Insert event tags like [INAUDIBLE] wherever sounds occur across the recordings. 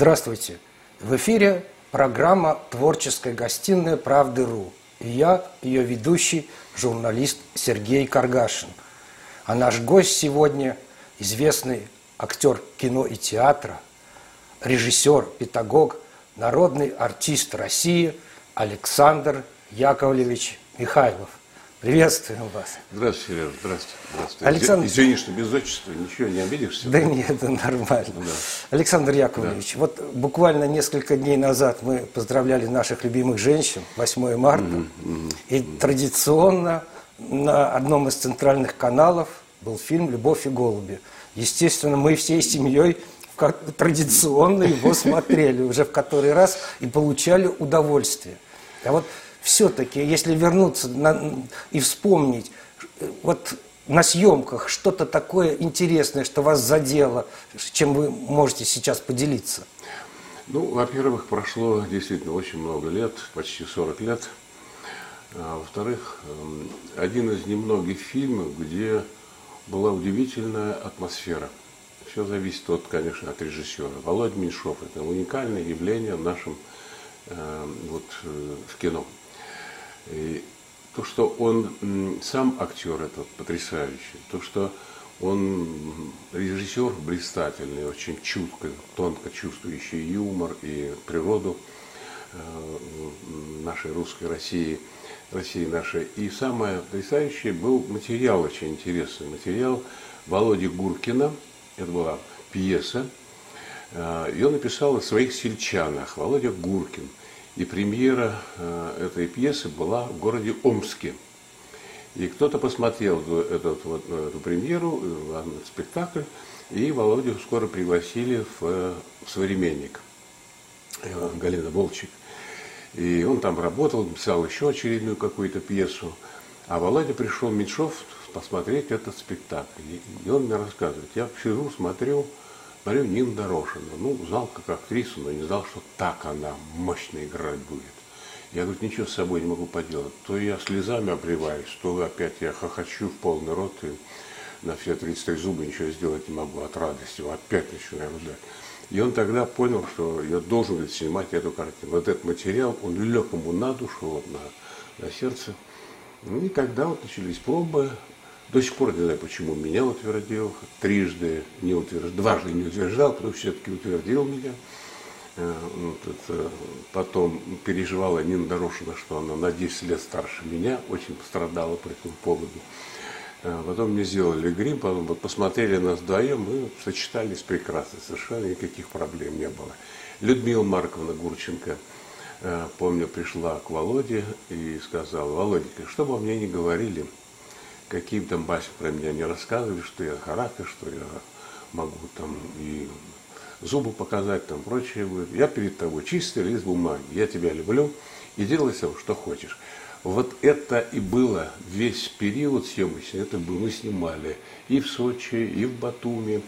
Здравствуйте! В эфире программа «Творческая гостиная Правды.ру». И я, ее ведущий, журналист Сергей Каргашин. А наш гость сегодня – известный актер кино и театра, режиссер, педагог, народный артист России Александр Яковлевич Михайлов. Приветствуем вас. Здравствуйте, Сережа, здравствуйте. здравствуйте. Александр... Извини, что без отчества, ничего не обидишься? Да нет, это нормально. Да. Александр Яковлевич, да. вот буквально несколько дней назад мы поздравляли наших любимых женщин, 8 марта, mm -hmm. и традиционно на одном из центральных каналов был фильм «Любовь и голуби». Естественно, мы всей семьей традиционно его смотрели уже в который раз и получали удовольствие. А вот все-таки, если вернуться на, и вспомнить, вот на съемках что-то такое интересное, что вас задело, чем вы можете сейчас поделиться? Ну, во-первых, прошло действительно очень много лет, почти 40 лет. А, во-вторых, эм, один из немногих фильмов, где была удивительная атмосфера. Все зависит, от, конечно, от режиссера. Володя Меньшов – это уникальное явление в нашем э, вот, в кино. И то, что он сам актер этот потрясающий, то, что он режиссер блистательный, очень чутко, тонко чувствующий юмор и природу э, нашей русской России, России нашей. И самое потрясающее был материал очень интересный, материал Володи Гуркина, это была пьеса, э, и он написал о своих сельчанах, Володя Гуркин – и премьера э, этой пьесы была в городе Омске. И кто-то посмотрел этот, вот, э, эту премьеру, э, этот спектакль, и Володю скоро пригласили в, в «Современник» Галина Волчик. И он там работал, писал еще очередную какую-то пьесу. А Володя пришел Меньшов посмотреть этот спектакль. И он мне рассказывает, я сижу, смотрю, Смотрю, Нина Дорошина. Ну, знал как актрису, но не знал, что так она мощно играть будет. Я, говорю, ничего с собой не могу поделать. То я слезами обливаюсь, то опять я хохочу в полный рот и на все 33 зубы ничего сделать не могу от радости. Опять начинаю рыдать. И он тогда понял, что я должен снимать эту картину. Вот этот материал, он лег ему на душу, вот, на, на сердце. Ну, и тогда вот начались пробы, до сих пор не знаю, почему меня утвердил, трижды не утверждал, дважды не утверждал, потом все-таки утвердил меня. Э, потом переживала Нина Дорошина, что она на 10 лет старше меня, очень пострадала по этому поводу. Э, потом мне сделали грим, потом вот посмотрели нас вдвоем, мы сочетались прекрасно, совершенно никаких проблем не было. Людмила Марковна Гурченко, э, помню, пришла к Володе и сказала, Володенька, что бы мне не говорили, какие там басни про меня не рассказывали, что я характер, что я могу там и зубы показать, там прочее. Я перед тобой чистый лист бумаги, я тебя люблю и делай все, что хочешь. Вот это и было весь период съемочный, это было, мы снимали и в Сочи, и в Батуми,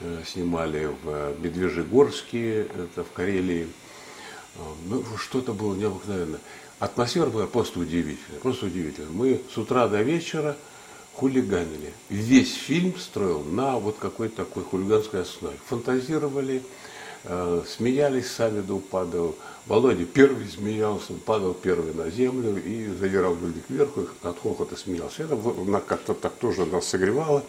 э, снимали в Медвежьегорске, это в Карелии. Э, ну, что-то было необыкновенное. Атмосфера была просто удивительная, просто удивительная. Мы с утра до вечера хулиганили. Весь фильм строил на вот какой-то такой хулиганской основе. Фантазировали, э, смеялись сами до упада. Володя первый смеялся, падал первый на землю и задирал груди кверху, от хохота смеялся. Это как-то так тоже нас согревало.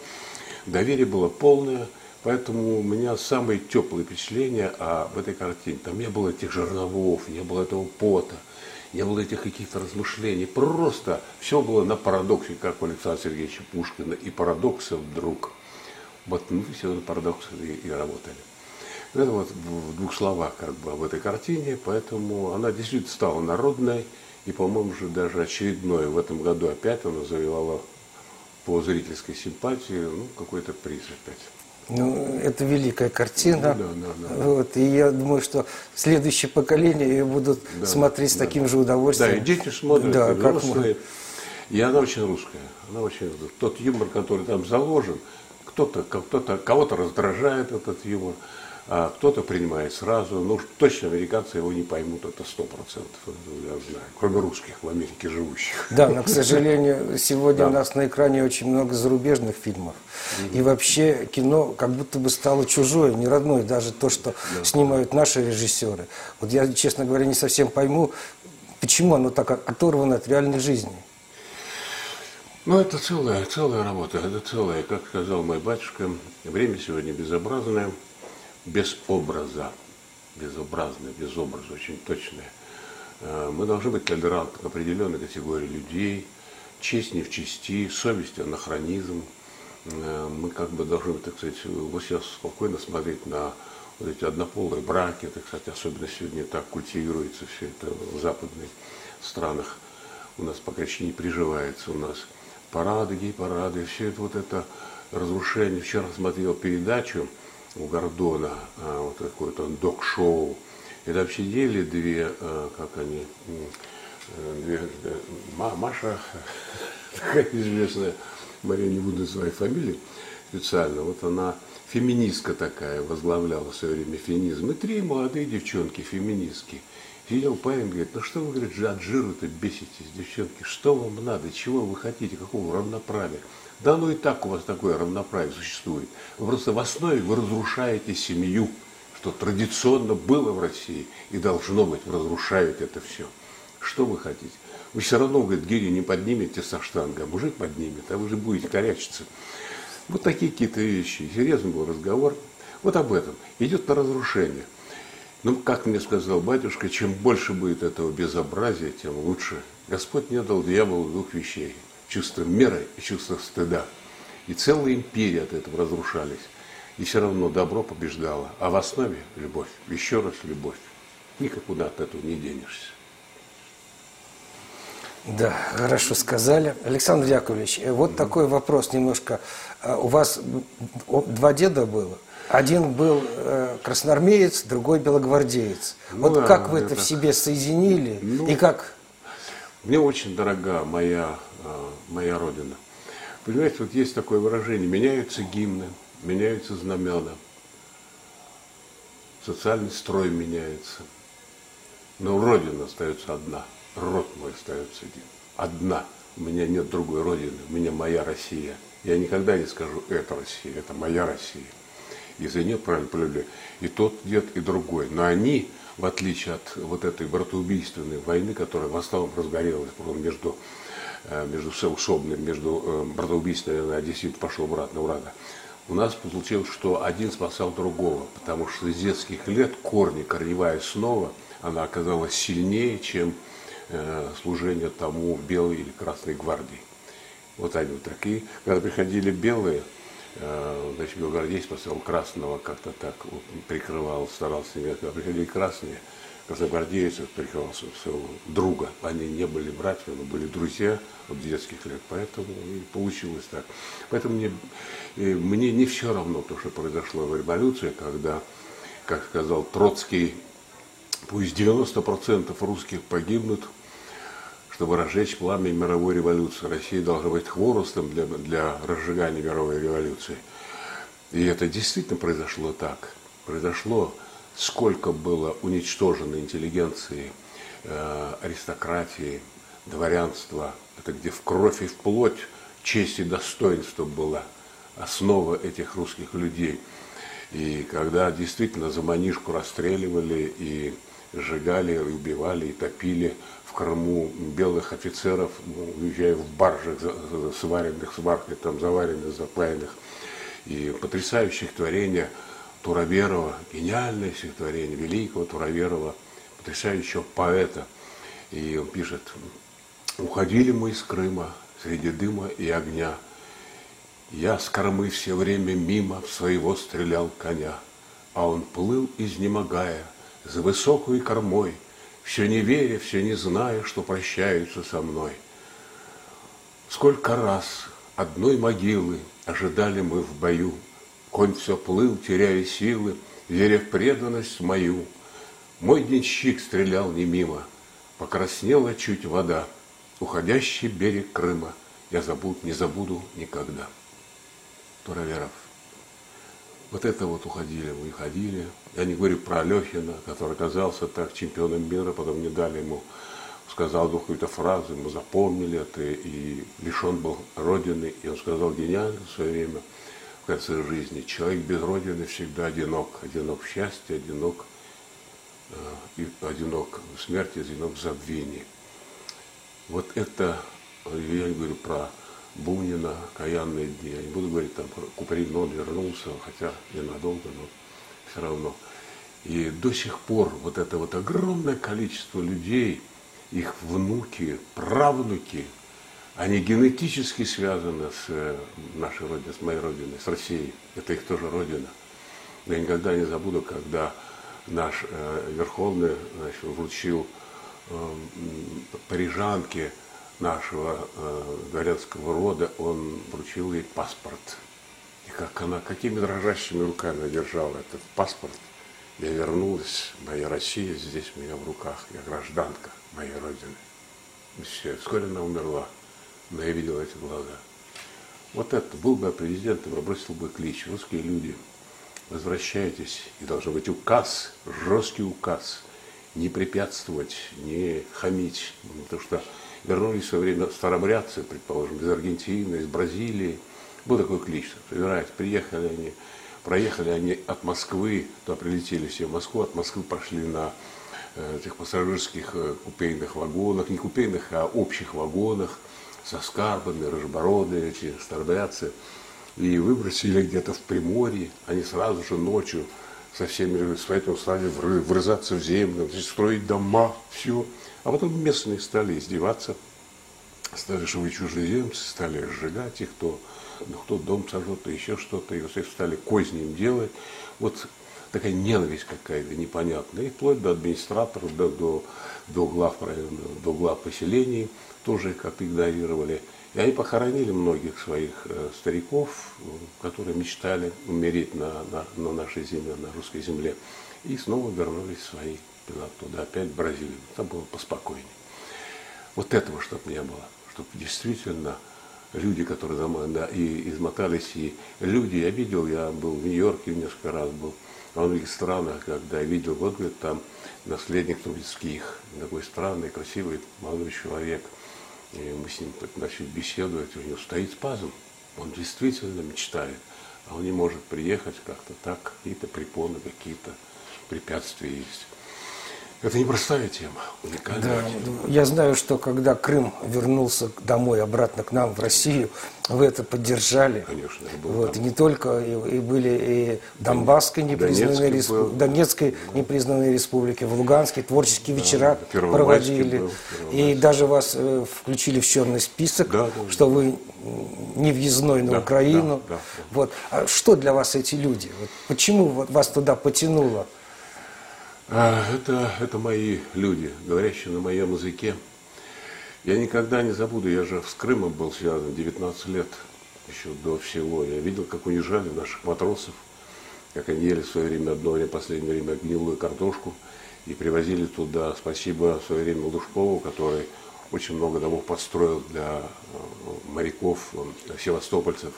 Доверие было полное. Поэтому у меня самые теплые впечатления об этой картине. Там не было этих жерновов, не было этого пота не было этих каких-то размышлений. Просто все было на парадоксе, как у Александра Сергеевича Пушкина. И парадоксы вдруг. Вот мы все на парадоксы и, и работали. Это вот в двух словах как бы об этой картине, поэтому она действительно стала народной, и, по-моему, уже даже очередной. В этом году опять она завоевала по зрительской симпатии ну, какой-то приз опять. Ну, это великая картина. Да, да, да. Вот, и я думаю, что следующее поколение ее будут да, смотреть с да. таким же удовольствием. Да, и дети смотрят, да, как мы. И она очень русская. Она очень Тот юмор, который там заложен, кто-то, кто-то, кого-то раздражает этот юмор. А кто-то принимает сразу. Ну, точно американцы его не поймут, это сто процентов, я знаю, кроме русских в Америке живущих. Да, но, к [LAUGHS] сожалению, сегодня да. у нас на экране очень много зарубежных фильмов. Угу. И вообще кино как будто бы стало чужое, не родное, даже то, что да. снимают наши режиссеры. Вот я, честно говоря, не совсем пойму, почему оно так оторвано от реальной жизни. Ну, это целая, целая работа, это целая, как сказал мой батюшка, время сегодня безобразное – без образа, безобразное, без образа, очень точное. Э, мы должны быть толерантны к определенной категории людей, честь не в чести, совесть анахронизм. Э, мы как бы должны, так сказать, вот сейчас спокойно смотреть на вот эти однополые браки, это, кстати, особенно сегодня так культивируется все это в западных странах. У нас пока еще не приживается у нас парады, гей-парады, все это вот это разрушение. Вчера смотрел передачу, у Гордона, а, вот какое-то док-шоу. И там сидели две, а, как они, э, две, Маша, [LAUGHS] такая известная, Мария, не буду называть фамилию специально, вот она феминистка такая, возглавляла в свое время феминизм. И три молодые девчонки, феминистки. Сидел парень, говорит, ну что вы, говорит, от жиру-то беситесь, девчонки, что вам надо, чего вы хотите, какого равноправия? Да ну и так у вас такое равноправие существует. Вы просто в основе вы разрушаете семью, что традиционно было в России и должно быть, вы разрушаете это все. Что вы хотите? Вы все равно, говорит, гири не поднимете со штанга, а мужик поднимет, а вы же будете корячиться. Вот такие какие-то вещи. Серьезный был разговор. Вот об этом. Идет на разрушение. Ну, как мне сказал батюшка, чем больше будет этого безобразия, тем лучше. Господь не дал дьяволу двух вещей чувство меры и чувство стыда. И целые империи от этого разрушались. И все равно добро побеждало. А в основе любовь. Еще раз любовь. Никуда от этого не денешься. Да, хорошо сказали. Александр Яковлевич, э, вот mm-hmm. такой вопрос немножко. А у вас два деда было? Один был э, красноармеец, другой белогвардеец. Ну, вот да, как вы это, это в себе соединили ну, и как? Мне очень дорога моя моя родина. Понимаете, вот есть такое выражение, меняются гимны, меняются знамена, социальный строй меняется, но родина остается одна, род мой остается один, одна. У меня нет другой родины, у меня моя Россия. Я никогда не скажу, это Россия, это моя Россия. И за нее правильно полюбили и тот дед, и другой. Но они, в отличие от вот этой братоубийственной войны, которая в основном разгорелась между между соусобным, между э, братоубийством, наверное, одессит пошел обратно, урага. У нас получилось, что один спасал другого, потому что с детских лет корни, корневая основа, она оказалась сильнее, чем э, служение тому белой или красной гвардии. Вот они вот такие. Когда приходили белые, э, значит, белогвардейец спасал красного, как-то так прикрывал, старался. Когда приходили красные, красногвардейцев прикрывал своего друга. Они не были братьями, но были друзья от детских лет, поэтому и получилось так. Поэтому мне, мне не все равно то, что произошло в революции, когда, как сказал Троцкий, пусть 90% русских погибнут, чтобы разжечь пламя мировой революции. Россия должна быть хворостом для, для разжигания мировой революции. И это действительно произошло так. Произошло сколько было уничтожено интеллигенции, э, аристократии, дворянства, это где в кровь и в плоть честь и достоинство была основа этих русских людей. И когда действительно за манишку расстреливали и сжигали, и убивали, и топили в Крыму белых офицеров, уезжая в баржах, сваренных, сваркой, там заваренных, запаянных, и потрясающих творения – Тураверова, гениальное стихотворение великого Тураверова, потрясающего поэта. И он пишет, уходили мы из Крыма среди дыма и огня. Я с кормы все время мимо своего стрелял коня, а он плыл, изнемогая, за высокой кормой, все не веря, все не зная, что прощаются со мной. Сколько раз одной могилы ожидали мы в бою, Конь все плыл, теряя силы, веря в преданность мою. Мой денщик стрелял не мимо, покраснела чуть вода. Уходящий берег Крыма я забуд, не забуду никогда. Тураверов. Вот это вот уходили, уходили. Я не говорю про Алехина, который оказался так чемпионом мира, потом не дали ему, сказал какую-то фразу, мы запомнили это, и лишен был Родины. И он сказал гениально в свое время, в конце жизни, человек без Родины всегда одинок. Одинок в счастье, одинок, э, одинок в смерти, одинок в забвении. Вот это, я говорю про Бунина, каянные дни. Я не буду говорить там про Куприн, он вернулся, хотя ненадолго, но все равно. И до сих пор вот это вот огромное количество людей, их внуки, правнуки, они генетически связаны с э, нашей родиной, с моей родиной, с Россией. Это их тоже родина. Я никогда не забуду, когда наш э, Верховный значит, вручил э, парижанке нашего э, дворянского рода, он вручил ей паспорт. И как она, какими дрожащими руками держала этот паспорт. Я вернулась, моя Россия здесь у меня в руках, я гражданка моей Родины. И все, вскоре она умерла, но я видел эти глаза. Вот это, был бы я президентом, бросил бы клич, русские люди, возвращайтесь, и должен быть указ, жесткий указ, не препятствовать, не хамить, потому что вернулись в свое время старобрядцы, предположим, из Аргентины, из Бразилии. Был такой клич, собирать, приехали они, проехали они от Москвы, туда прилетели все в Москву, от Москвы пошли на э, этих пассажирских э, купейных вагонах, не купейных, а общих вагонах, со скарбами, рыжебороды, эти старобрядцы, и выбросили где-то в Приморье, они сразу же ночью со всеми, поэтому стали врызаться в землю, строить дома, все. А потом местные стали издеваться, стали живые чужеземцы, стали сжигать их, кто, ну, кто дом сожжет, еще что-то, и стали козни им делать. Вот такая ненависть какая-то непонятная, и вплоть до администраторов, до, до, до, глав, до глав поселений тоже как игнорировали. И они похоронили многих своих э, стариков, которые мечтали умереть на, на, на нашей земле, на русской земле, и снова вернулись свои туда, опять в Бразилию. Там было поспокойнее. Вот этого, чтобы не было. Чтобы действительно люди, которые да, и измотались, и люди, я видел, я был в Нью-Йорке несколько раз был, во многих странах, когда я видел, вот, говорит, там наследник Трубецких, такой странный, красивый молодой человек. И мы с ним начали беседовать, у него стоит спазм, он действительно мечтает, а он не может приехать как-то так, какие-то препоны, какие-то препятствия есть. Это непростая тема, уникальная да, тема. Я знаю, что когда Крым вернулся домой, обратно к нам, в Россию, вы это поддержали. Конечно, я был вот, там. И не только, и, и были и Донбасской непризнанной, респу... Донецкой непризнанной республики, в Луганске творческие да, вечера проводили. Был, и даже вас э, включили в черный список, да, да, что да. вы не въездной на да, Украину. Да, да, да. Вот. А что для вас эти люди? Вот почему вас туда потянуло? А, это, это мои люди, говорящие на моем языке. Я никогда не забуду, я же с Крымом был связан 19 лет, еще до всего. Я видел, как унижали наших матросов, как они ели в свое время, одно время, последнее время, гнилую картошку и привозили туда. Спасибо в свое время Лужкову, который очень много домов построил для э, моряков, для севастопольцев.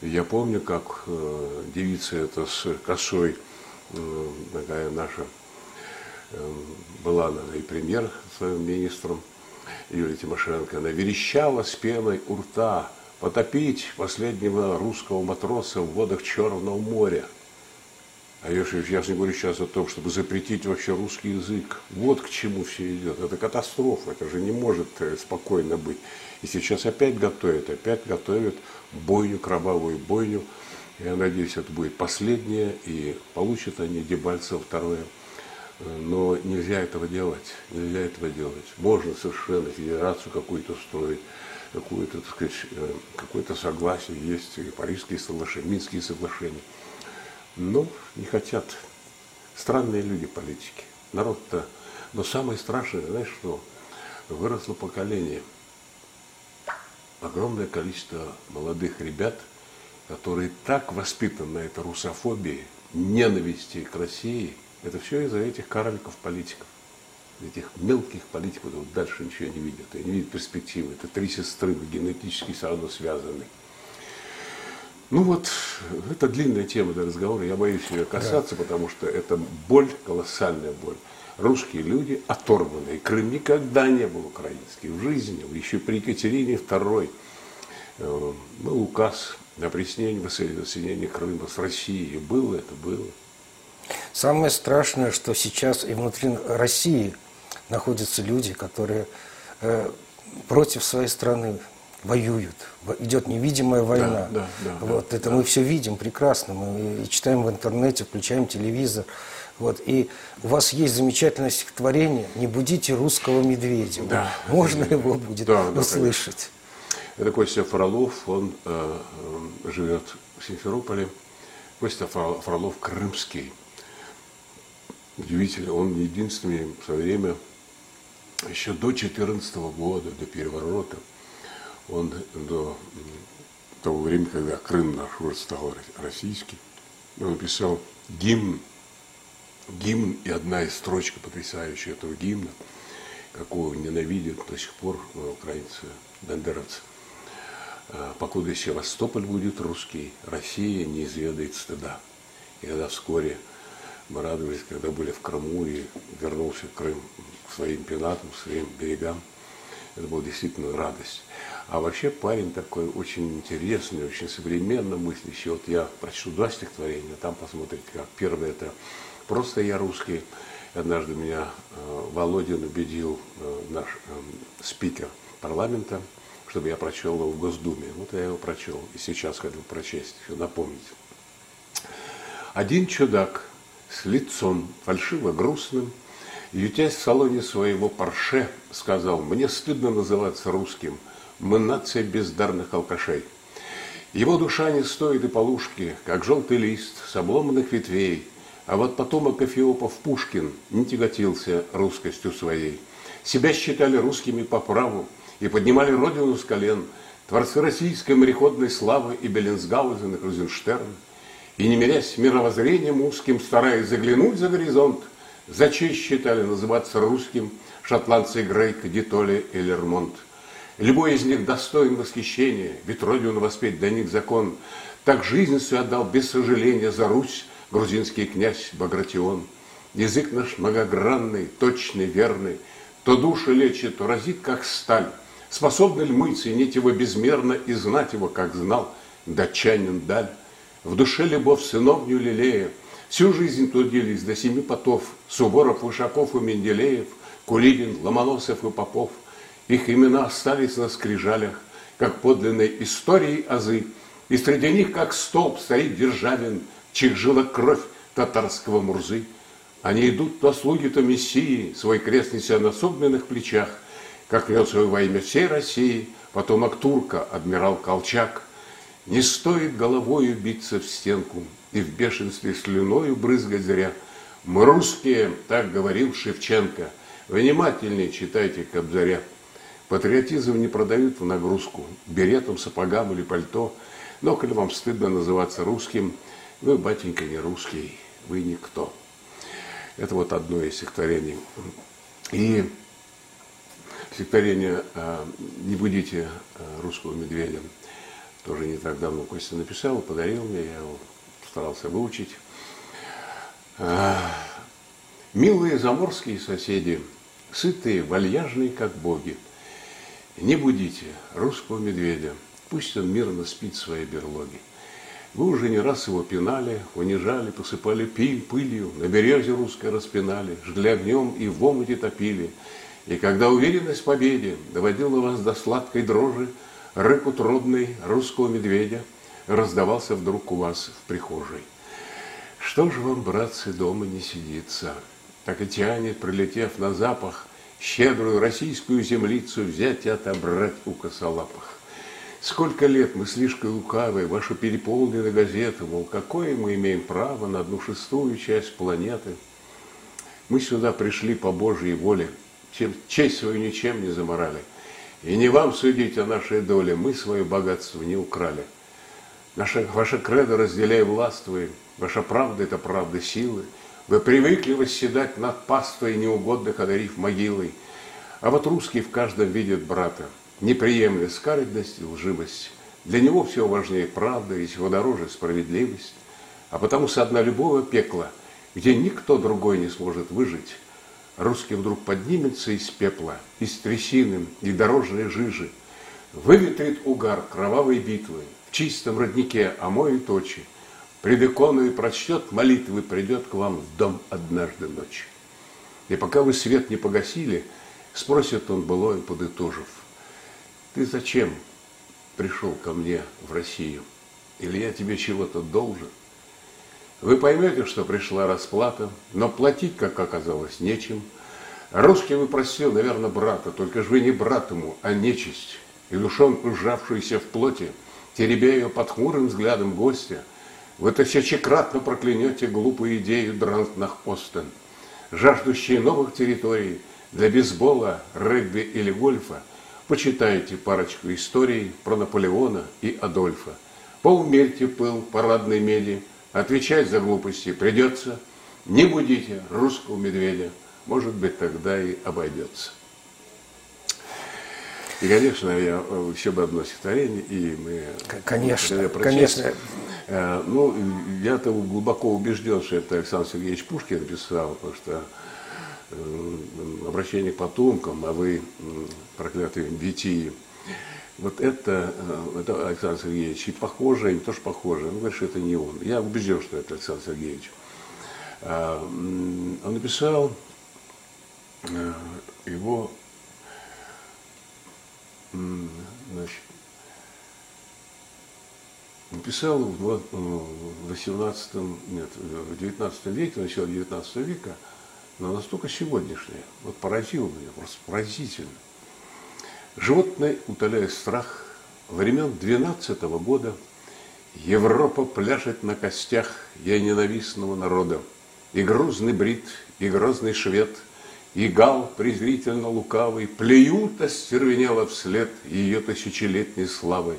Я помню, как э, девица эта с косой, э, такая наша Эм, была она и премьер своим министром, Юлия Тимошенко, она верещала с пеной у рта потопить последнего русского матроса в водах Черного моря. А я, я же не говорю сейчас о том, чтобы запретить вообще русский язык. Вот к чему все идет. Это катастрофа, это же не может э, спокойно быть. И сейчас опять готовят, опять готовят бойню, кровавую бойню. Я надеюсь, это будет последнее, и получат они Дебальцево второе но нельзя этого делать, нельзя этого делать. Можно совершенно федерацию какую-то строить, какую-то, так сказать, э, какое-то согласие, есть и Парижские соглашения, Минские соглашения. Но не хотят. Странные люди политики. Народ-то... Но самое страшное, знаешь что? Выросло поколение. Огромное количество молодых ребят, которые так воспитаны на этой русофобии, ненависти к России – это все из-за этих карликов-политиков, этих мелких политиков, которые дальше ничего не видят, и не видят перспективы. Это три сестры, генетически все равно связаны. Ну вот, это длинная тема для разговора, я боюсь ее касаться, да. потому что это боль, колоссальная боль. Русские люди оторванные. Крым никогда не был украинский в жизни. Еще при Екатерине II э, был указ о присоединении, воссоединении Крыма с Россией. Было это, было. Самое страшное, что сейчас и внутри России находятся люди, которые э, против своей страны воюют. Идет невидимая война. Да, да, да, вот да, это да. мы все видим прекрасно. Мы читаем в интернете, включаем телевизор. Вот. И у вас есть замечательное стихотворение «Не будите русского медведя». Да. Можно его будет да, услышать? Да, это Костя Фролов, он э, э, живет в Симферополе. Костя Фролов крымский. Удивительно, он единственный в свое время, еще до 14 года, до переворота, он до того времени, когда Крым наш уже стал российский, он написал гимн, гимн и одна из строчка потрясающая этого гимна, какого ненавидят до сих пор э, украинцы, бандеровцы. «А, Покуда Севастополь будет русский, Россия не изведает стыда. И когда вскоре мы радовались, когда были в Крыму и вернулся Крым к своим пенатам, к своим берегам. Это была действительно радость. А вообще парень такой очень интересный, очень современно мыслящий. Вот я прочту два стихотворения, там посмотрите, как первое это «Просто я русский». Однажды меня э, Володин убедил, э, наш э, спикер парламента, чтобы я прочел его в Госдуме. Вот я его прочел, и сейчас хотел прочесть, напомнить. Один чудак с лицом фальшиво грустным, ютясь в салоне своего парше, сказал, мне стыдно называться русским – мы нация бездарных алкашей. Его душа не стоит и полушки, как желтый лист с обломанных ветвей, а вот потомок Эфиопов Пушкин не тяготился русскостью своей. Себя считали русскими по праву и поднимали родину с колен творцы российской мореходной славы и Беллинсгаузен и Крузенштерн. И не мирясь мировоззрением узким, стараясь заглянуть за горизонт, за честь считали называться русским шотландцы Грейк, Дитоли и Лермонт. Любой из них достоин восхищения, ведь родину воспеть до них закон. Так жизнь свою отдал без сожаления за Русь грузинский князь Багратион. Язык наш многогранный, точный, верный, то души лечит, то разит, как сталь. Способны ли мы ценить его безмерно и знать его, как знал датчанин даль? В душе любовь сыновню лелея, всю жизнь трудились до семи потов, Суворов, Вышаков и Менделеев, Кулибин, Ломоносов и Попов. Их имена остались на скрижалях, как подлинной истории азы, и среди них, как столб, стоит Державин, чьих жила кровь татарского Мурзы. Они идут то слуги, то мессии, свой крест неся на собственных плечах, как нес свое во имя всей России, потомок турка, адмирал Колчак. Не стоит головою биться в стенку и в бешенстве слюною брызгать зря. Мы русские, так говорил Шевченко, внимательнее читайте Кобзаря. Патриотизм не продают в нагрузку беретом, сапогам или пальто. Но, коли вам стыдно называться русским, вы, батенька, не русский, вы никто. Это вот одно из стихотворений. И стихотворение а, «Не будите а, русского медведя» тоже не так давно Костя написал, подарил мне, я его старался выучить. А, «Милые заморские соседи, сытые, вальяжные, как боги, не будите русского медведя, пусть он мирно спит в своей берлоге. Вы уже не раз его пинали, унижали, посыпали пиль, пылью, на березе русской распинали, жгли огнем и в омуте топили. И когда уверенность в победе доводила вас до сладкой дрожи, рык утробный русского медведя раздавался вдруг у вас в прихожей. Что же вам, братцы, дома не сидится? Так и тянет, прилетев на запах, щедрую российскую землицу взять и отобрать у косолапых. Сколько лет мы слишком лукавы, ваши переполнены газеты, мол, какое мы имеем право на одну шестую часть планеты. Мы сюда пришли по Божьей воле, чем, честь свою ничем не заморали. И не вам судить о нашей доле, мы свое богатство не украли. Наша, ваша кредо разделяй властвуй, ваша правда – это правда силы – вы привыкли восседать над пастой неугодных, одарив могилой. А вот русский в каждом видит брата, не приемля скаридность и лживость. Для него все важнее правда и всего дороже справедливость. А потому со дна любого пекла, где никто другой не сможет выжить, русский вдруг поднимется из пепла, из трясины и дорожной жижи, выветрит угар кровавой битвы, в чистом роднике омоет очи, пред иконой прочтет молитвы, придет к вам в дом однажды ночью. И пока вы свет не погасили, спросит он былое, подытожив, ты зачем пришел ко мне в Россию? Или я тебе чего-то должен? Вы поймете, что пришла расплата, но платить, как оказалось, нечем. Русский вы просил, наверное, брата, только же вы не брат ему, а нечисть. И душонку, сжавшуюся в плоти, теребя ее под хмурым взглядом гостя, вы тысячекратно проклянете глупую идею Дрантнах-Остен, жаждущие новых территорий для бейсбола, регби или гольфа, почитайте парочку историй про Наполеона и Адольфа. Поумерьте пыл парадной меди, отвечать за глупости придется. Не будите русского медведя, может быть, тогда и обойдется. И, конечно, я еще бы одно стихотворение, и мы... Конечно, конечно. Э, ну, я-то глубоко убежден, что это Александр Сергеевич Пушкин написал, потому что э, обращение к потомкам, а вы проклятые детей. Вот это, э, это Александр Сергеевич, и похоже, и не то, что похоже, он говорит, что это не он. Я убежден, что это Александр Сергеевич. Он написал его значит, написал в 18 нет, в 19 веке, начало 19 века, но настолько сегодняшнее, вот поразило меня, просто поразительно. Животное утоляет страх, времен 12 -го года Европа пляшет на костях я ненавистного народа. И грузный брит, и грозный швед – и гал, презрительно лукавый, Плюют остервенело вслед Ее тысячелетней славой.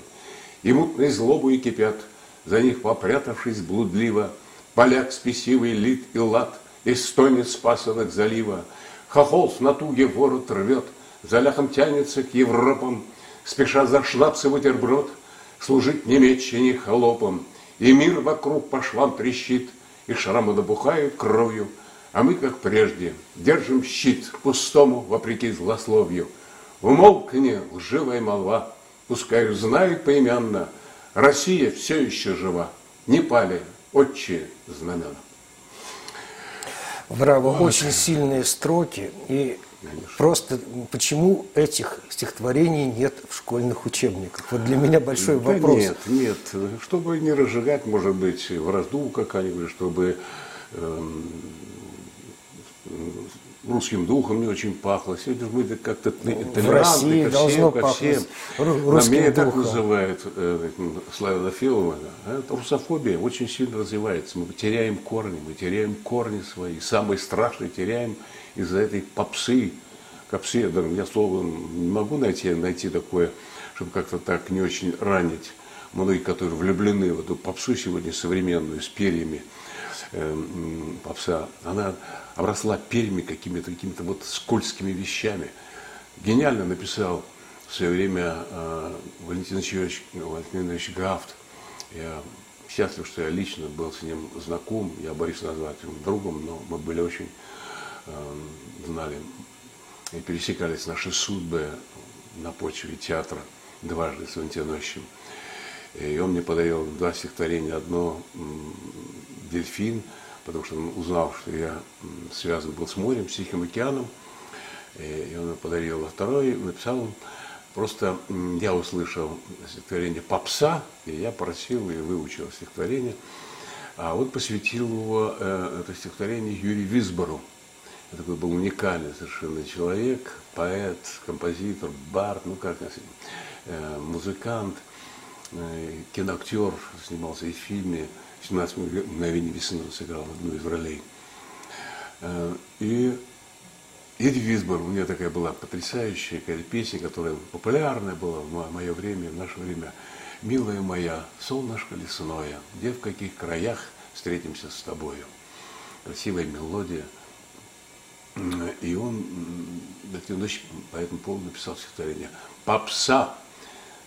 И мутной злобой кипят, За них попрятавшись блудливо, Поляк спесивый лит и лад, Эстонец спасанных залива, Хохол с натуги ворот рвет, За ляхом тянется к Европам, Спеша за шнапс и бутерброд, Служить не мече, ни холопом, И мир вокруг по швам трещит, И шрамы набухают кровью, а мы, как прежде, держим щит пустому, вопреки злословию. Умолкни, лживая молва, пускай знают поименно, Россия все еще жива, не пали отчие знамена. Браво, очень сильные строки. И Конечно. просто почему этих стихотворений нет в школьных учебниках? Вот для меня большой да вопрос. Нет, нет. Чтобы не разжигать, может быть, вражду какая-нибудь, чтобы эм, русским духом не очень пахло. Сегодня мы как-то толерантны ко всем, ко всем. Русским Меня так называют э, Славина Филова. Это русофобия очень сильно развивается. Мы теряем корни, мы теряем корни свои. Самые страшные теряем из-за этой попсы. Капсы, я слово не могу найти, найти такое, чтобы как-то так не очень ранить многие, которые влюблены в эту попсу сегодня современную, с перьями э, попса. Она обросла перьями какими-то какими-то вот скользкими вещами. Гениально написал в свое время э, Валентин Ильич, Валентин Ильич Гафт. Я счастлив, что я лично был с ним знаком. Я Борис назвать его другом, но мы были очень, знали и пересекались наши судьбы на почве театра дважды с Валентином Ильичем. И он мне подарил два стихотворения. Одно «Дельфин», потому что он узнал, что я связан был с морем, с Тихим океаном, и он мне подарил. А второй написал просто я услышал стихотворение «Попса», и я просил и выучил стихотворение, а он посвятил его, э, это стихотворение Юрию Висбору. Такой был уникальный совершенно человек, поэт, композитор, бард, ну как, э, музыкант, э, киноактер, снимался и в фильме 17 мгновений весны сыграл одну из ролей. Э, и Эдди Висбор, у меня такая была потрясающая какая-то песня, которая популярная была в мое время, в наше время. «Милая моя, солнышко лесное, где в каких краях встретимся с тобою?» Красивая мелодия. И он, Дмитрий по этому поводу написал стихотворение. «Попса,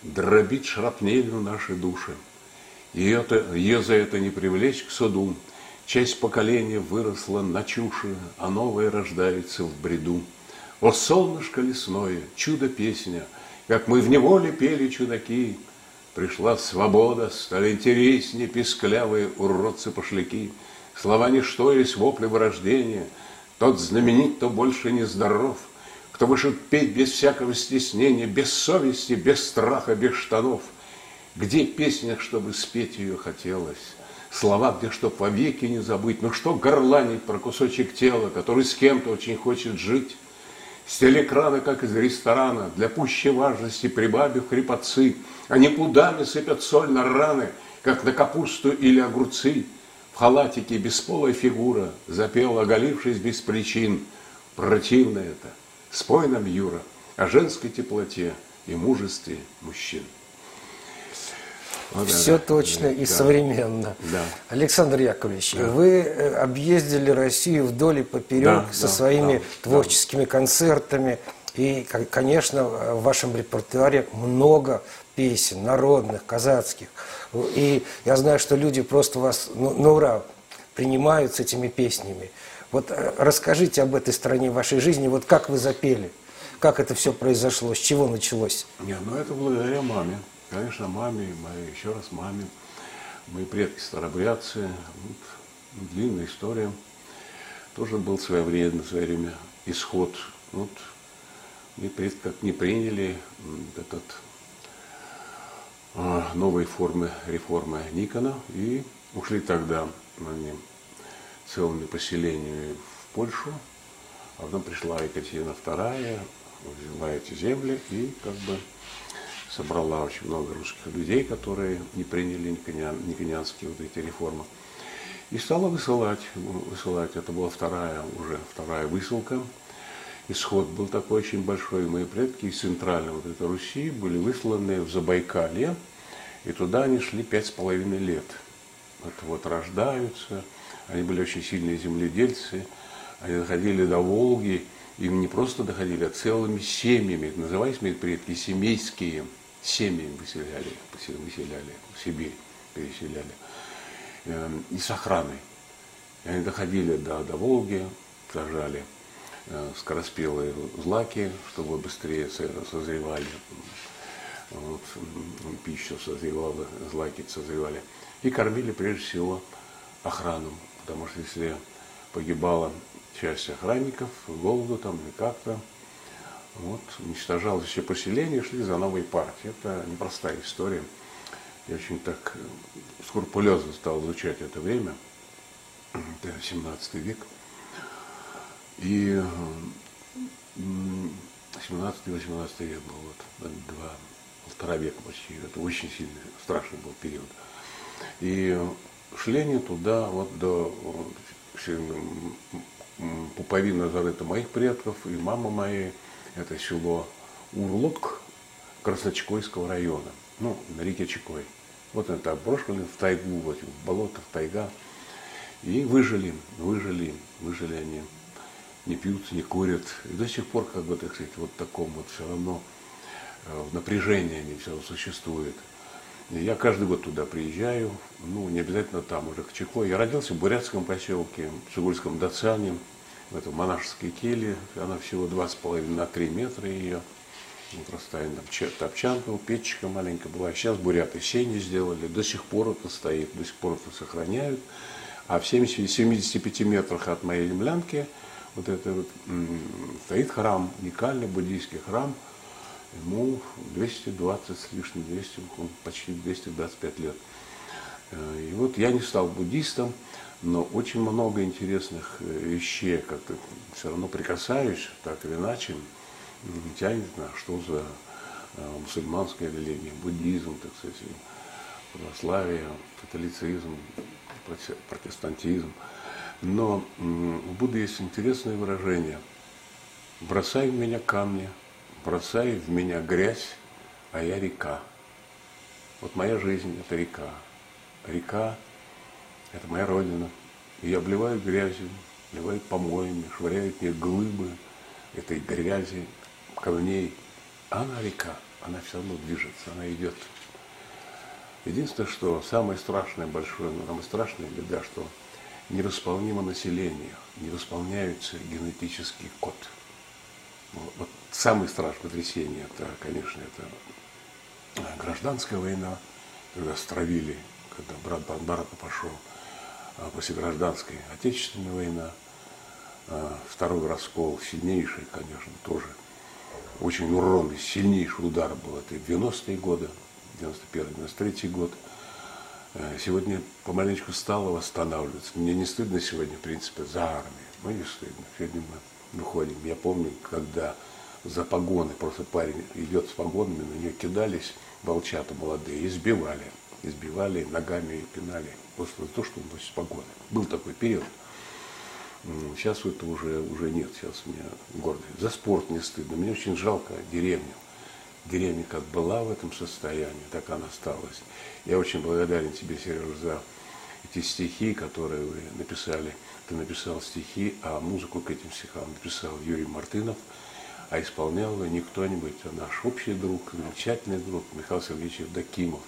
дробит шрапнелью наши души. И это, ее за это не привлечь к суду. Часть поколения выросла на чуши, а новое рождается в бреду. О, солнышко лесное, чудо-песня, как мы в неволе пели чудаки, Пришла свобода, стали интереснее писклявые уродцы-пошляки. Слова ничто есть вопли вырождения, Тот знаменит, кто больше не здоров, Кто вышел петь без всякого стеснения, Без совести, без страха, без штанов. Где песня, чтобы спеть ее хотелось? Слова, где чтоб вовеки не забыть, Ну что горланить про кусочек тела, Который с кем-то очень хочет жить? С телеэкрана, как из ресторана, Для пущей важности прибавив хрипотцы, Они пудами сыпят соль на раны, Как на капусту или огурцы – халатике бесполая фигура запела, оголившись без причин. Противно это. Спой нам, Юра, о женской теплоте и мужестве мужчин. Вот Все да, точно да, и да, современно. Да. Александр Яковлевич, да. вы э, объездили Россию вдоль и поперек да, со да, своими да, творческими да. концертами. И, конечно, в вашем репертуаре много песен народных, казацких. И я знаю, что люди просто вас ну, на ура принимают с этими песнями. Вот э, расскажите об этой стороне вашей жизни, вот как вы запели, как это все произошло, с чего началось? Нет, ну это благодаря маме. Конечно, маме, моей, еще раз маме. Мои предки старобрядцы. Вот, длинная история. Тоже был своевременно, свое время исход. Вот, мы предки как не приняли этот новой формы реформы Никона и ушли тогда они целыми поселениями в Польшу, а потом пришла Екатерина II, взяла эти земли и как бы собрала очень много русских людей, которые не приняли никонианские вот эти реформы. И стала высылать, высылать. Это была вторая уже, вторая высылка. Исход был такой очень большой. Мои предки из центральной вот этой Руси были высланы в Забайкалье, и туда они шли пять с половиной лет. Вот, вот рождаются, они были очень сильные земледельцы, они доходили до Волги, им не просто доходили, а целыми семьями, назывались мои предки семейские, семьями выселяли, выселяли. В Сибирь, переселяли, эм, и с охраной. И они доходили до, до Волги, сажали скороспелые злаки, чтобы быстрее созревали вот, пищу созревала, злаки созревали. И кормили прежде всего охрану, потому что если погибала часть охранников, голоду там или как-то, вот, уничтожалось все поселение, шли за новой партией. Это непростая история. Я очень так э, скрупулезно стал изучать это время. Это 17 век. И 17-18 век был вот, два полтора века почти. Это очень сильный, страшный был период. И шли они туда вот до пуповина зарыта моих предков и мама моей. Это село Урлук Красночекойского района. Ну, на реке Чекой. Вот так брошены в тайгу, вот, в болото, в тайга. И выжили, выжили, выжили они. Не пьют, не курят. И до сих пор, как бы, так сказать, вот таком вот все равно Э, в напряжении они все существуют. Я каждый год туда приезжаю, ну, не обязательно там, уже к Чекой. Я родился в Бурятском поселке, в Цугульском Дацане, в этом монашеской келье. Она всего 2,5 на 3 метра ее. Вот простая там топчанка, печечка маленькая была. Сейчас буряты сени сделали, до сих пор это стоит, до сих пор это сохраняют. А в 70, 75 метрах от моей землянки вот это вот, стоит храм, уникальный буддийский храм – Ему 220 с лишним, 200, почти 225 лет. Э, и вот я не стал буддистом, но очень много интересных э, вещей, как-то все равно прикасаюсь, так или иначе, тянет на что за э, мусульманская религия, буддизм, так сказать, православие, католицизм, протестантизм. Но в Будде есть интересное выражение. Бросай в меня камни, бросай в меня грязь, а я река. Вот моя жизнь – это река. Река – это моя родина. И я обливаю грязью, обливаю помоями, швыряю мне глыбы этой грязи, камней. А она река, она все равно движется, она идет. Единственное, что самое страшное, большое, самая страшная беда, что не восполнимо население, не восполняется генетический код. Вот самое страшное потрясение, это, конечно, это гражданская война, когда стравили, когда брат Бонбарка пошел, а после гражданской отечественная война, а второй раскол, сильнейший, конечно, тоже очень уронный, сильнейший удар был. Это 90-е годы, 91-93 год. Э, сегодня помаленечку стало восстанавливаться. Мне не стыдно сегодня, в принципе, за армию. Ну, не стыдно. Сегодня мы выходим. Я помню, когда за погоны, просто парень идет с погонами, на нее кидались волчата молодые, избивали. Избивали, ногами пинали. Просто за то, что он носит погоны. Был такой период. Сейчас этого уже, уже нет. Сейчас у меня гордость. За спорт не стыдно. Мне очень жалко деревню деревня как была в этом состоянии, так она осталась. Я очень благодарен тебе, Сережа, за эти стихи, которые вы написали. Ты написал стихи, а музыку к этим стихам написал Юрий Мартынов, а исполнял его не кто-нибудь, а наш общий друг, замечательный друг Михаил Сергеевич Евдокимов.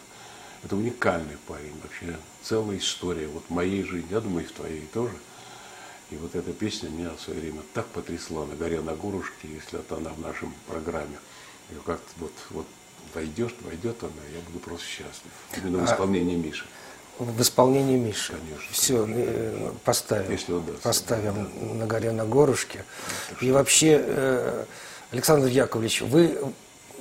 Это уникальный парень, вообще целая история вот моей жизни, я думаю, и в твоей тоже. И вот эта песня меня в свое время так потрясла на горе на горушке, если это она в нашем программе как вот, вот войдешь, войдет она, я буду просто счастлив. Именно в а исполнении Миши. В исполнении Миши. Конечно. Все, э, поставим. Если удастся. Поставим да. на горе на горушке. Это и вообще, э, Александр Яковлевич, вы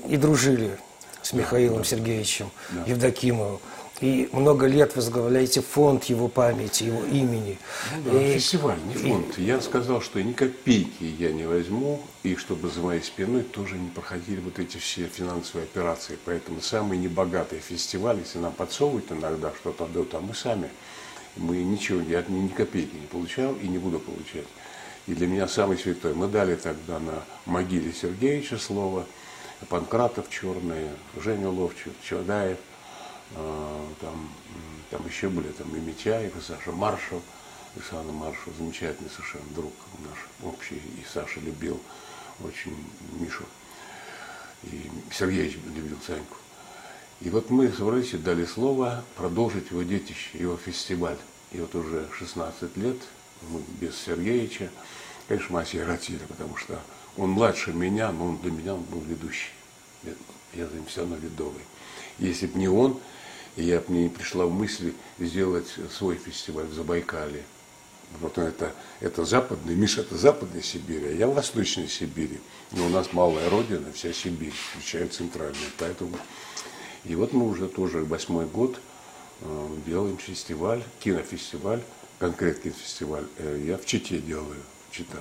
и дружили с Михаилом да, Сергеевичем да. Евдокимовым и много лет возглавляете фонд его памяти, его имени. Ну, да, и, фестиваль, не фонд. И... Я сказал, что ни копейки я не возьму, и чтобы за моей спиной тоже не проходили вот эти все финансовые операции. Поэтому самый небогатый фестиваль, если нам подсовывают иногда что-то дают, а мы сами, мы ничего, я ни, ни копейки не получал и не буду получать. И для меня самый святой. Мы дали тогда на могиле Сергеевича слово, Панкратов черные, Женя Ловчев, Чадаев, а, там, там еще были там и Митяев, и Саша Маршал, Александр Маршал, замечательный совершенно друг наш общий, и Саша любил очень Мишу, и Сергеевич любил Саньку. И вот мы с Врыси дали слово продолжить его детище, его фестиваль. И вот уже 16 лет, мы без Сергеевича, конечно, мы осиротели, потому что он младше меня, но он для меня он был ведущий. Я за ним все равно ведовый. Если бы не он, я, мне пришла в мысли сделать свой фестиваль в Забайкале. Вот это, это западный, Миша, это западная Сибирь, а я в восточной Сибири. Но у нас малая родина, вся Сибирь, включая центральную. Поэтому и вот мы уже тоже восьмой год э, делаем фестиваль, кинофестиваль, конкретный фестиваль. Э, я в Чите делаю, Чита.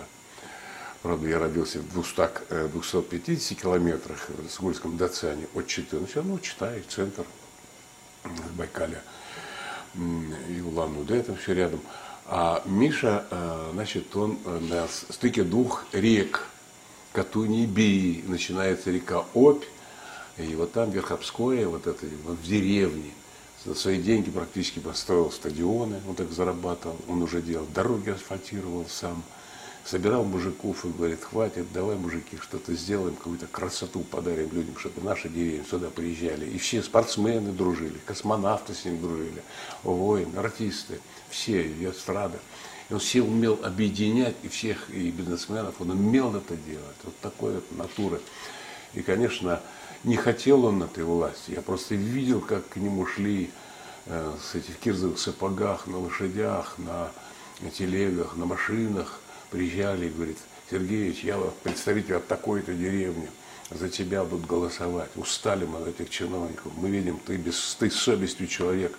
Правда, я родился в 200, 250 э, километрах в Сгульском Дацане от Читы, но все равно Чита и центр в Байкале и Улан-Удэ, это все рядом. А Миша, э, значит, он э, на стыке двух рек, Катуни и Бии, начинается река Обь, и вот там Верховское, вот это, вот в деревне, за свои деньги практически построил стадионы, он так зарабатывал, он уже делал, дороги асфальтировал сам – собирал мужиков и говорит, хватит, давай, мужики, что-то сделаем, какую-то красоту подарим людям, чтобы наши деревни сюда приезжали. И все спортсмены дружили, космонавты с ним дружили, воины, артисты, все, и эстрада. И он все умел объединять, и всех, и бизнесменов, он умел это делать. Вот такой вот натуры. И, конечно, не хотел он этой власти. Я просто видел, как к нему шли э, с этих кирзовых сапогах, на лошадях, на телегах, на машинах, приезжали и говорит, Сергеевич, я представитель от такой-то деревни, за тебя будут голосовать. Устали мы от этих чиновников. Мы видим, ты, без, ты с совестью человек,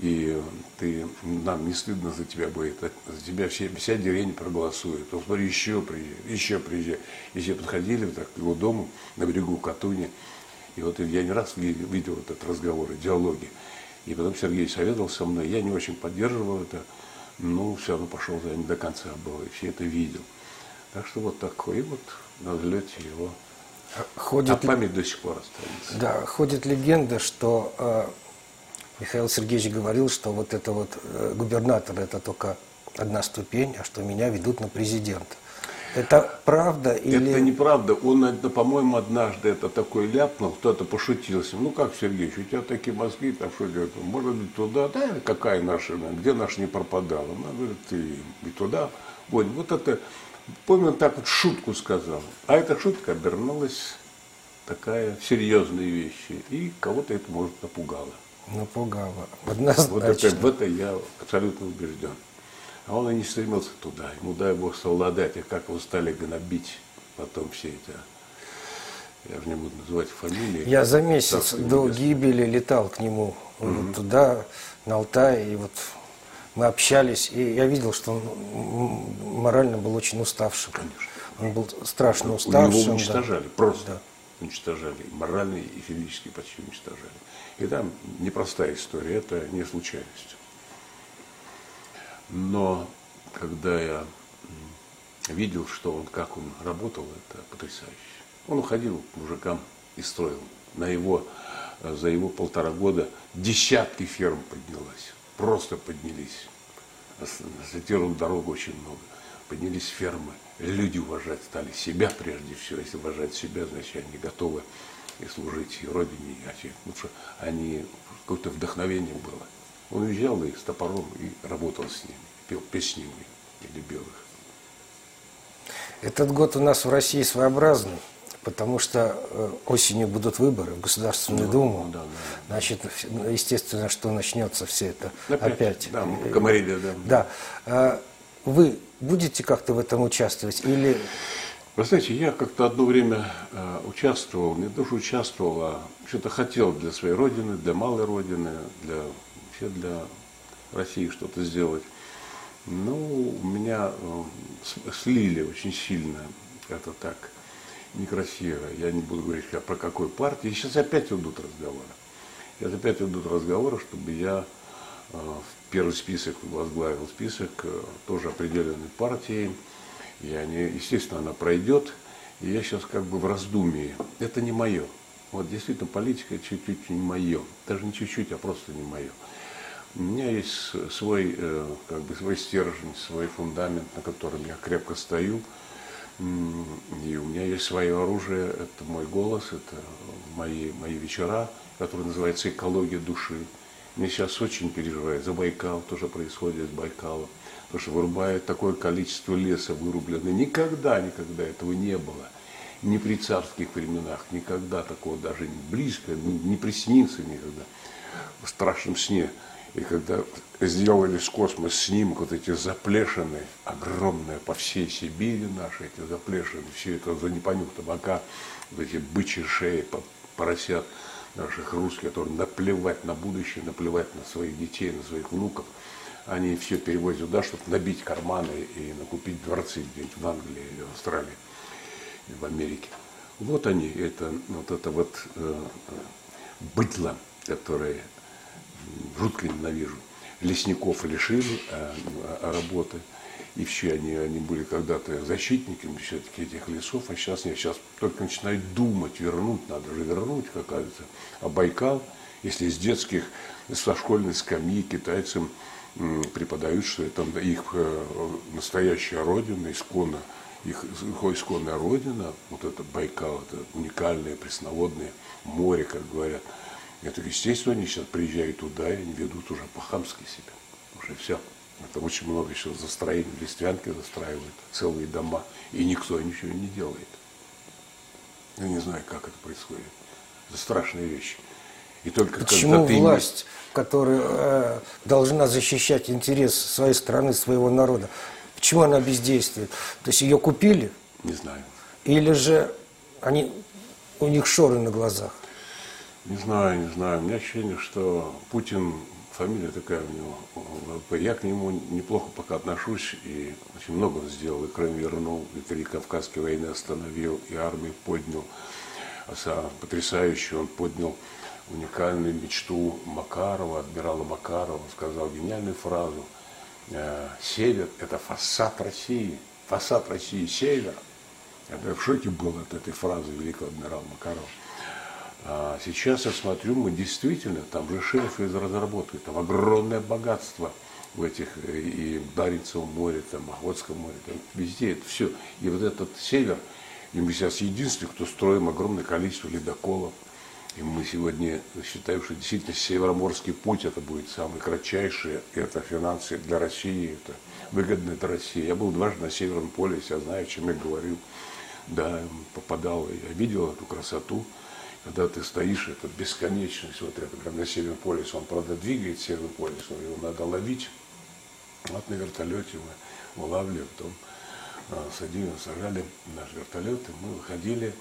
и ты, нам не стыдно за тебя будет. За тебя все, вся деревня проголосует. Он говорит, еще приезжай, еще приезжай. И все подходили так, к его дому на берегу Катуни. И вот я не раз видел этот разговор, диалоги. И потом Сергей советовал со мной. Я не очень поддерживал это ну, все равно пошел за ним до конца был, и все это видел. Так что вот такой вот на взлете его. Ходит, а память до сих пор остается. Да, ходит легенда, что э, Михаил Сергеевич говорил, что вот это вот э, губернатор это только одна ступень, а что меня ведут на президента. Это правда или... Это неправда. Он, по-моему, однажды это такой ляпнул, кто-то пошутился. Ну как, Сергеевич, у тебя такие мозги, там что делать? Может быть, туда, да, какая наша, где наша не пропадала? Она говорит, ты и туда. Вот, вот это, помню, так вот шутку сказал. А эта шутка обернулась такая серьезные вещи. И кого-то это, может, напугало. Напугало. Однозначно. Вот это, в это я абсолютно убежден. А он и не стремился туда. Ему, дай Бог, совладать. И как его стали гнобить потом все это. Я же не буду называть фамилии. Я за месяц до гибели летал к нему угу. туда, на Алтай, и вот мы общались, и я видел, что он морально был очень уставшим. Конечно. Он был страшно уставшим. Его уничтожали, да. просто да. уничтожали. Морально и физически почти уничтожали. И там непростая история, это не случайность. Но когда я видел, что он, как он работал, это потрясающе. Он уходил к мужикам и строил. На его, за его полтора года десятки ферм поднялось. Просто поднялись. Асфальтировал дорогу очень много. Поднялись фермы. Люди уважать стали себя прежде всего. Если уважать себя, значит, они готовы и служить и родине, и отец. Потому что они, какое-то вдохновение было. Он уезжал и с топором и работал с ними, пел песни или белых. Этот год у нас в России своеобразный, потому что э, осенью будут выборы в Государственную ну, Думу. Ну, да, да, да. Значит, естественно, что начнется все это опять. опять. Да, комарили, да. Да. А вы будете как-то в этом участвовать или... Вы знаете, я как-то одно время э, участвовал, не даже участвовал, а что-то хотел для своей родины, для малой родины, для вообще для России что-то сделать. Ну, меня э, слили очень сильно, это так, некрасиво. Я не буду говорить про какой партии. Сейчас опять идут разговоры. Сейчас опять идут разговоры, чтобы я э, в первый список возглавил список э, тоже определенной партии. И они, естественно, она пройдет. И я сейчас как бы в раздумии. Это не мое. Вот действительно политика чуть-чуть не мое. Даже не чуть-чуть, а просто не мое. У меня есть свой, э, как бы свой стержень, свой фундамент, на котором я крепко стою. И у меня есть свое оружие, это мой голос, это мои, мои вечера, которые называются «Экология души». Мне сейчас очень переживает за Байкал, то, что происходит с Байкалом, то, что вырубает такое количество леса вырублено. Никогда, никогда этого не было. Ни при царских временах, никогда такого даже близко, не приснится никогда в страшном сне. И когда сделали с космос снимок, вот эти заплешины, огромные по всей Сибири наши, эти заплешины, все это за непонюх табака, вот эти бычьи шеи, поросят наших русских, которые наплевать на будущее, наплевать на своих детей, на своих внуков, они все перевозят туда, чтобы набить карманы и накупить дворцы где-нибудь в Англии или в Австралии, или в Америке. Вот они, это вот это вот э, быдло, которое жутко ненавижу. Лесников лишили а, а, работы. И все они, они были когда-то защитниками все-таки этих лесов, а сейчас нет, сейчас только начинают думать, вернуть, надо же вернуть, как кажется. А Байкал, если с детских, со школьной скамьи китайцам преподают, что это их э, настоящая родина, исконно, их, их исконная родина, вот это Байкал, это уникальное пресноводное море, как говорят – это, естественно, они сейчас приезжают туда, и они ведут уже по-хамски себя. Уже все. Это очень много еще застроений, листвянки застраивают, целые дома, и никто ничего не делает. Я не знаю, как это происходит. Это страшные вещи. И только Почему когда ты власть, не... которая э, должна защищать интерес своей страны, своего народа, почему она бездействует? То есть ее купили? Не знаю. Или же они, у них шоры на глазах? Не знаю, не знаю. У меня ощущение, что Путин, фамилия такая у него, я к нему неплохо пока отношусь, и очень много сделал, и Крым вернул, и три Кавказские войны остановил, и армию поднял. А потрясающе он поднял уникальную мечту Макарова, адмирала Макарова, сказал гениальную фразу «Э, «Север – это фасад России, фасад России – север». Я в шоке был от этой фразы великого адмирала Макарова. А сейчас я смотрю, мы действительно, там же из разработки, там огромное богатство в этих, и в Баренцевом море, там, Охотском море, там, везде это все. И вот этот север, и мы сейчас единственные, кто строим огромное количество ледоколов. И мы сегодня считаем, что действительно Североморский путь это будет самый кратчайший, это финансы для России, это выгодно для России. Я был дважды на Северном полюсе, я знаю, о чем я говорю. Да, попадал, я видел эту красоту, когда ты стоишь, это бесконечность, вот это, на Северном полюсе, он, правда, двигает Северный полюс, но его надо ловить. Вот на вертолете мы улавливали, потом а, садили, сажали наш вертолет, и мы выходили,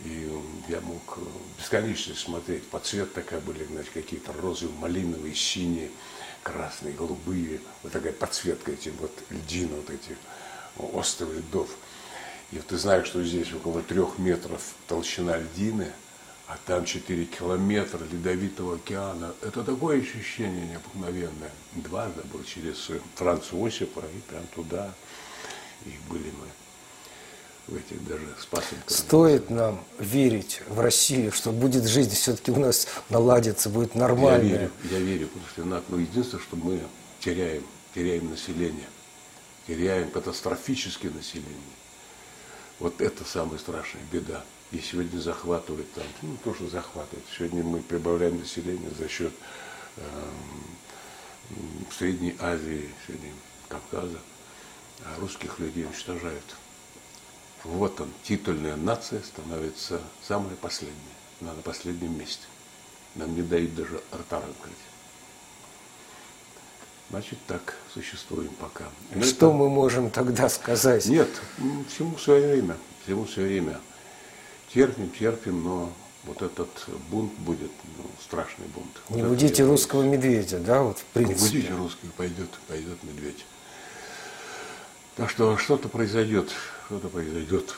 и я мог бесконечно смотреть, по цвет такая были, значит, какие-то розовые, малиновые, синие, красные, голубые, вот такая подсветка этих вот льдин, вот этих островов льдов. И ты знаешь, что здесь около трех метров толщина льдины, а там 4 километра ледовитого океана. Это такое ощущение необыкновенное. Дважды был через Франц Осипа и прям туда. И были мы в этих даже спасенках. Стоит нам верить в Россию, что будет жизнь все-таки у нас наладится, будет нормально. Я верю, я верю, потому что ну, ну, единственное, что мы теряем, теряем население, теряем катастрофически население. Вот это самая страшная беда. И сегодня захватывает там, ну, то, что захватывает. Сегодня мы прибавляем население за счет э, Средней Азии, сегодня Кавказа, а русских людей уничтожают. Вот он, титульная нация становится самой последней, на последнем месте. Нам не дают даже рта раскрыть. Значит, так существуем пока. Но Что это... мы можем тогда сказать? Нет, всему свое время, всему свое время. Терпим, терпим, но вот этот бунт будет ну, страшный бунт. Не вот будите русского медведя, да, вот в принципе. Не будите русского, пойдет, пойдет медведь. Так что что-то произойдет, что-то произойдет,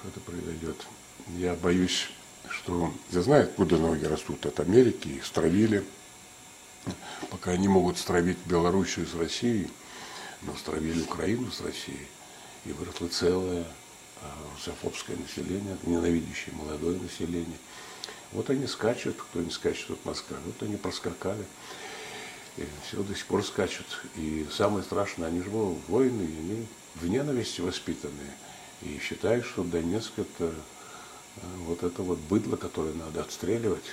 что-то произойдет. Я боюсь, что, я знаю, откуда ноги растут от Америки, их стравили, пока они могут стравить Белоруссию с Россией, но стравили Украину с Россией, и выросло целое русофобское население, ненавидящее молодое население. Вот они скачут, кто не скачет от Москвы, вот они проскакали. И все до сих пор скачут. И самое страшное, они же воины, они в ненависти воспитанные. И считают, что Донецк это э, вот это вот быдло, которое надо отстреливать.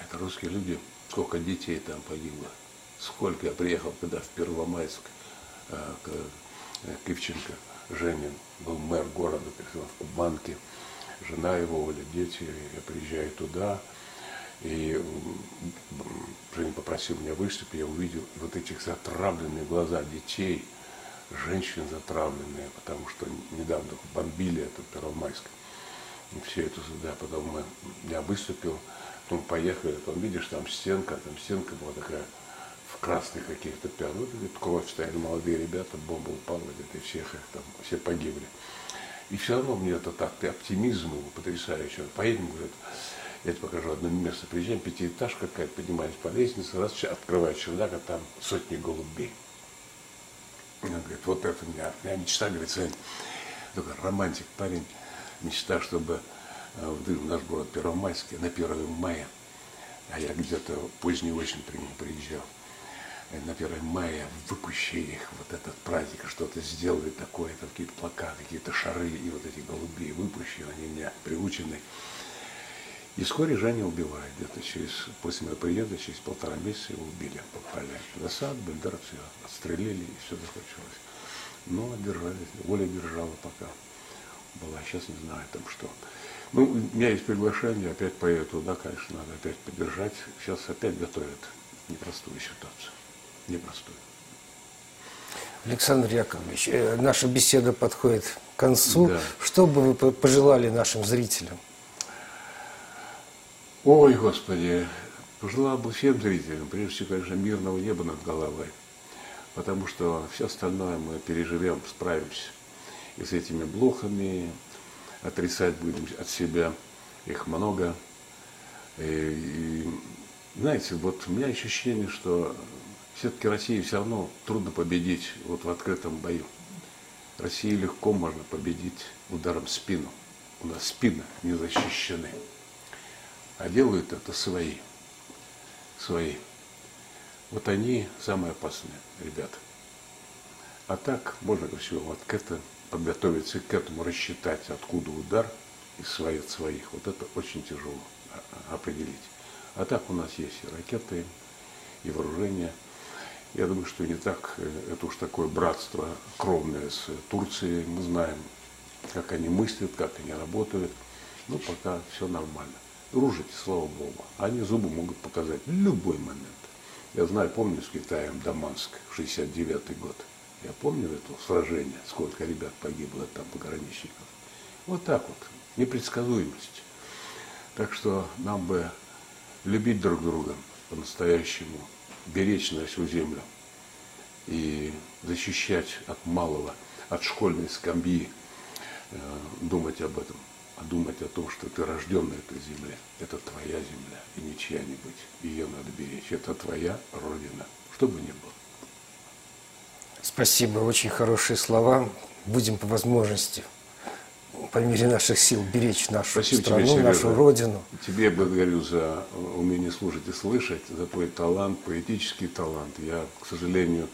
Это русские люди. Сколько детей там погибло. Сколько я приехал, когда в Первомайск э, к э, Кивченко Женин был мэр города, в Кубанке, жена его, Оля, дети, я приезжаю туда, и Женя попросил меня выступить, я увидел вот этих затравленные глаза детей, женщин затравленные, потому что недавно бомбили это Первомайск. И все это сюда, потом мы, я выступил, потом поехали, там видишь, там стенка, там стенка была такая красных каких-то пятен. Вот говорит, кровь стояли молодые ребята, бомба упала, и всех их там, все погибли. И все равно мне этот акт оптимизма потрясающий. Поедем, говорит, я тебе покажу одно место. Приезжаем, пятиэтажка какая-то, поднимаюсь по лестнице, раз открываю чердак, а там сотни голубей. Он говорит, вот это у меня, у меня мечта, говорит, Сань, такой романтик парень, мечта, чтобы э, в наш город Первомайский на 1 мая, а я где-то поздней осенью приезжал, на 1 мая выпущили их, вот этот праздник, что-то сделали такое, там какие-то плакаты, какие-то шары, и вот эти голубые выпущены, они меня приучены. И вскоре Женя убивают, где-то через, после моего приезда, через полтора месяца его убили, попали в засад, Бендер, все, отстрелили, и все закончилось. Но держались, воля держала пока была, сейчас не знаю там что. Ну, у меня есть приглашение, опять поеду туда, конечно, надо опять поддержать. Сейчас опять готовят непростую ситуацию непростой. Александр Яковлевич, э, наша беседа подходит к концу. Да. Что бы вы пожелали нашим зрителям? Ой, Господи, пожелал бы всем зрителям, прежде всего, конечно, мирного неба над головой, потому что все остальное мы переживем, справимся. И с этими блохами отрицать будем от себя, их много. И, и знаете, вот у меня ощущение, что все-таки России все равно трудно победить вот в открытом бою. России легко можно победить ударом в спину. У нас спины не защищены. А делают это свои. Свои. Вот они самые опасные ребята. А так можно все вот к этому подготовиться к этому, рассчитать, откуда удар и свои от своих. Вот это очень тяжело определить. А так у нас есть и ракеты, и вооружение. Я думаю, что не так, э, это уж такое братство кровное с Турцией. Мы знаем, как они мыслят, как они работают. Ну, пока все нормально. Дружите, слава Богу. Они зубы могут показать в любой момент. Я знаю, помню с Китаем Даманск, 69 год. Я помню это сражение, сколько ребят погибло там, пограничников. Вот так вот, непредсказуемость. Так что нам бы любить друг друга по-настоящему, беречь нашу землю и защищать от малого, от школьной скамьи, э, думать об этом, а думать о том, что ты рожден на этой земле. Это твоя земля и не чья-нибудь. Ее надо беречь. Это твоя родина, что бы ни было. Спасибо, очень хорошие слова. Будем по возможности, по мере наших сил, беречь нашу Спасибо страну, тебе, нашу родину. Тебе благодарю за умение слушать и слышать, за твой талант, поэтический талант. Я, к сожалению,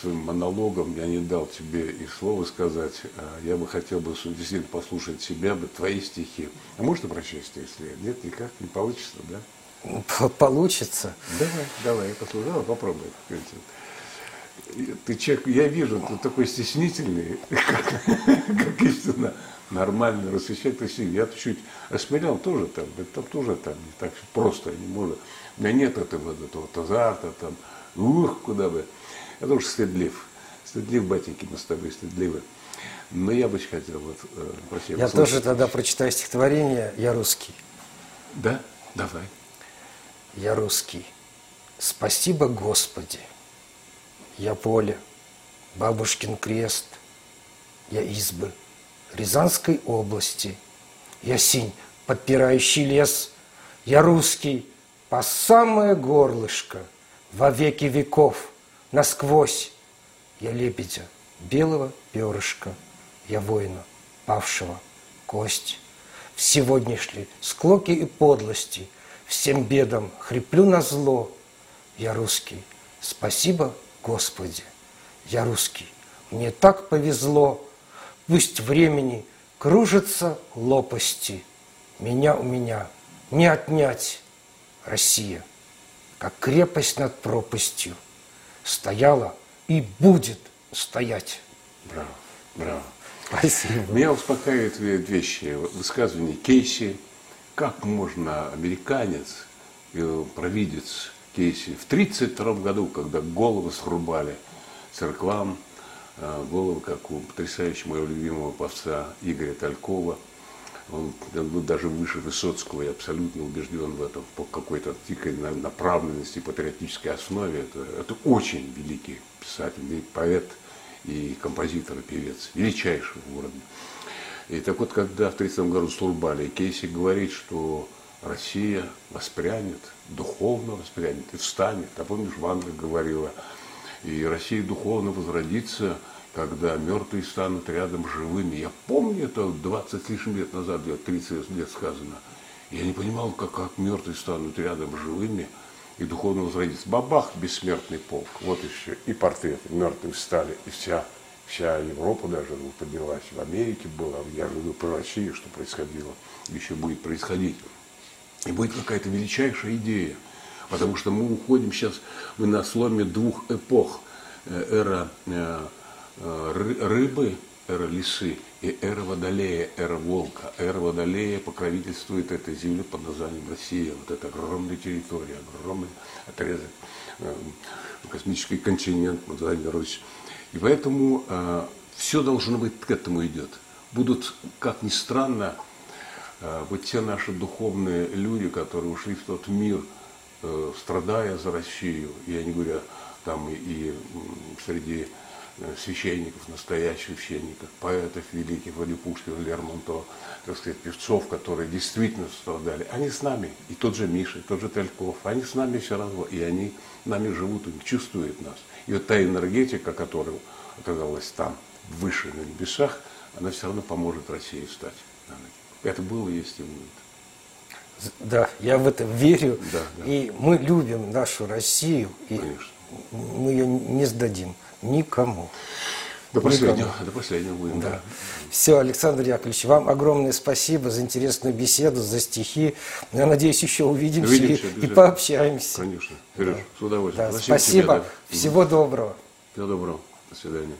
своим монологом я не дал тебе и слова сказать. А я бы хотел бы действительно послушать себя, бы твои стихи. А можно прочесть, если нет, никак не получится, да? Получится. Давай, давай, я послушаю, попробуй ты человек, я вижу, ты такой стеснительный, [LAUGHS] как, как истинно нормально рассвещать красиво. Я чуть осмелял тоже там, там тоже там не так просто, не может. У меня нет этого, этого азарта, там, ух, куда бы. Я тоже стыдлив. Стыдлив, батеньки, мы с тобой стыдливы. Но я бы хотел вот э, просить. Я тоже тогда прочитаю стихотворение «Я русский». Да? Давай. Я русский. Спасибо, Господи, я поле, бабушкин крест, я избы Рязанской области, я синь, подпирающий лес, я русский, по самое горлышко, во веки веков, насквозь, я лебедя, белого перышка, я воина, павшего, кость. В сегодняшней склоки и подлости, всем бедам хриплю на зло, я русский, спасибо Господи, я русский, мне так повезло, пусть времени кружатся лопасти, меня у меня не отнять, Россия, как крепость над пропастью, стояла и будет стоять. Браво, браво. Спасибо. Меня успокаивают вещи, высказывания Кейси, как можно американец, э, провидец, Кейси. В 1932 году, когда головы срубали церквам, э, головы, как у потрясающего моего любимого певца Игоря Талькова, он, он был даже выше Высоцкого, я абсолютно убежден в этом, по какой-то дикой направленности, патриотической основе. Это, это очень великий писатель, поэт, и композитор, и певец, величайший в городе. И так вот, когда в 30 году срубали, Кейси говорит, что Россия воспрянет, духовно воспрянет и встанет. А помнишь, Ванга говорила, и Россия духовно возродится, когда мертвые станут рядом с живыми. Я помню это 20 с лишним лет назад, 30 лет сказано. Я не понимал, как, как мертвые станут рядом с живыми и духовно возродиться. Бабах, бессмертный полк. Вот еще и портреты мертвые стали, и вся, вся Европа даже поднялась. В Америке была, я говорю про Россию, что происходило, еще будет происходить. И будет какая-то величайшая идея. Потому что мы уходим сейчас мы на сломе двух эпох. Э, эра э, э, рыбы, эра лисы и эра водолея, эра волка. Эра водолея покровительствует этой земле под названием Россия. Вот это огромная территория, огромный отрезок, космический континент под названием Русь. И поэтому все должно быть к этому идет. Будут, как ни странно, вот те наши духовные люди, которые ушли в тот мир, страдая за Россию, я не говорю там и среди э, священников, настоящих священников, поэтов великих, вроде Пушкина, Лермонтова, так сказать, певцов, которые действительно страдали, они с нами, и тот же Миша, и тот же Тальков, они с нами все равно, и они нами живут, и чувствуют нас. И вот та энергетика, которая оказалась там, выше на небесах, она все равно поможет России стать. Это было, есть и будет. Да, я в это верю. Да, да. И мы любим нашу Россию. И Конечно. мы ее не сдадим никому. До последнего, до последнего будем, да. да. Все, Александр Яковлевич, вам огромное спасибо за интересную беседу, за стихи. Я надеюсь, еще увидимся, увидимся и, и пообщаемся. Конечно, Сереж, да. с удовольствием. Да, спасибо, тебе, да. всего доброго. Всего доброго, до свидания.